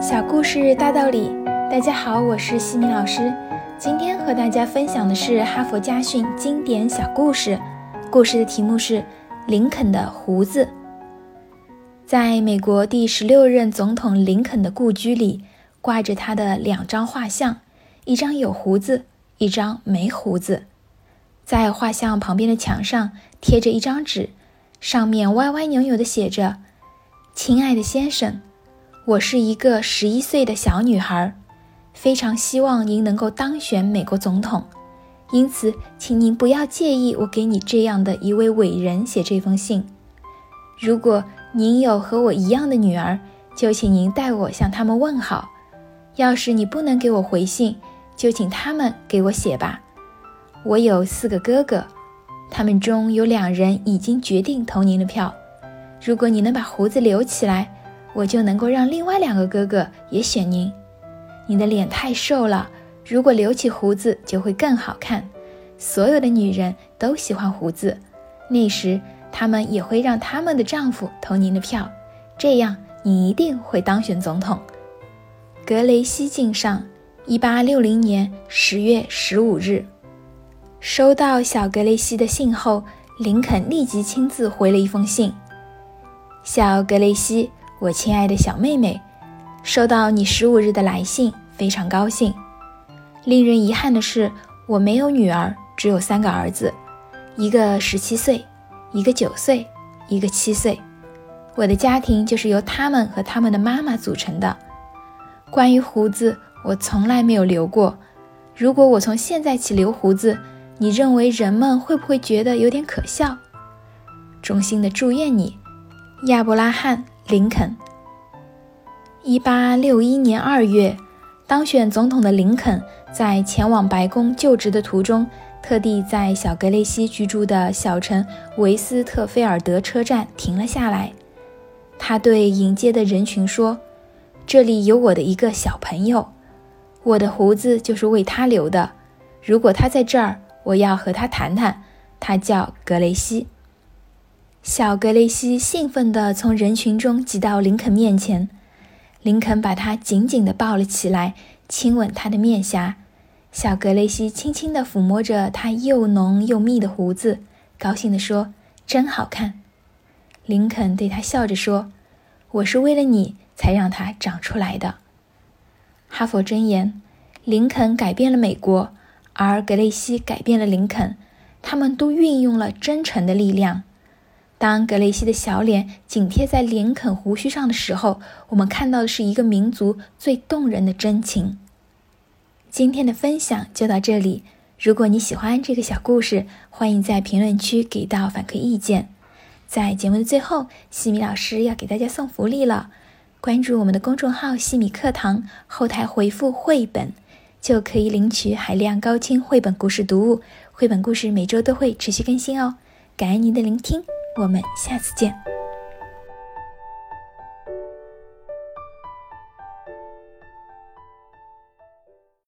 小故事大道理，大家好，我是西米老师。今天和大家分享的是哈佛家训经典小故事。故事的题目是《林肯的胡子》。在美国第十六任总统林肯的故居里，挂着他的两张画像，一张有胡子，一张没胡子。在画像旁边的墙上贴着一张纸，上面歪歪扭扭地写着：“亲爱的先生。”我是一个十一岁的小女孩，非常希望您能够当选美国总统，因此，请您不要介意我给你这样的一位伟人写这封信。如果您有和我一样的女儿，就请您代我向他们问好。要是你不能给我回信，就请他们给我写吧。我有四个哥哥，他们中有两人已经决定投您的票。如果你能把胡子留起来。我就能够让另外两个哥哥也选您。你的脸太瘦了，如果留起胡子就会更好看。所有的女人都喜欢胡子，那时他们也会让他们的丈夫投您的票，这样你一定会当选总统。格雷西敬上，一八六零年十月十五日，收到小格雷西的信后，林肯立即亲自回了一封信：小格雷西。我亲爱的小妹妹，收到你十五日的来信，非常高兴。令人遗憾的是，我没有女儿，只有三个儿子，一个十七岁，一个九岁，一个七岁。我的家庭就是由他们和他们的妈妈组成的。关于胡子，我从来没有留过。如果我从现在起留胡子，你认为人们会不会觉得有点可笑？衷心的祝愿你，亚伯拉罕。林肯，一八六一年二月当选总统的林肯，在前往白宫就职的途中，特地在小格雷西居住的小城维斯特菲尔德车站停了下来。他对迎接的人群说：“这里有我的一个小朋友，我的胡子就是为他留的。如果他在这儿，我要和他谈谈。他叫格雷西。”小格雷西兴奋地从人群中挤到林肯面前，林肯把他紧紧地抱了起来，亲吻他的面颊。小格雷西轻轻地抚摸着他又浓又密的胡子，高兴地说：“真好看。”林肯对他笑着说：“我是为了你才让它长出来的。”哈佛箴言：林肯改变了美国，而格雷西改变了林肯。他们都运用了真诚的力量。当格雷西的小脸紧贴在林肯胡须上的时候，我们看到的是一个民族最动人的真情。今天的分享就到这里。如果你喜欢这个小故事，欢迎在评论区给到反馈意见。在节目的最后，西米老师要给大家送福利了。关注我们的公众号“西米课堂”，后台回复“绘本”，就可以领取海量高清绘本故事读物。绘本故事每周都会持续更新哦。感恩您的聆听。我们下次见。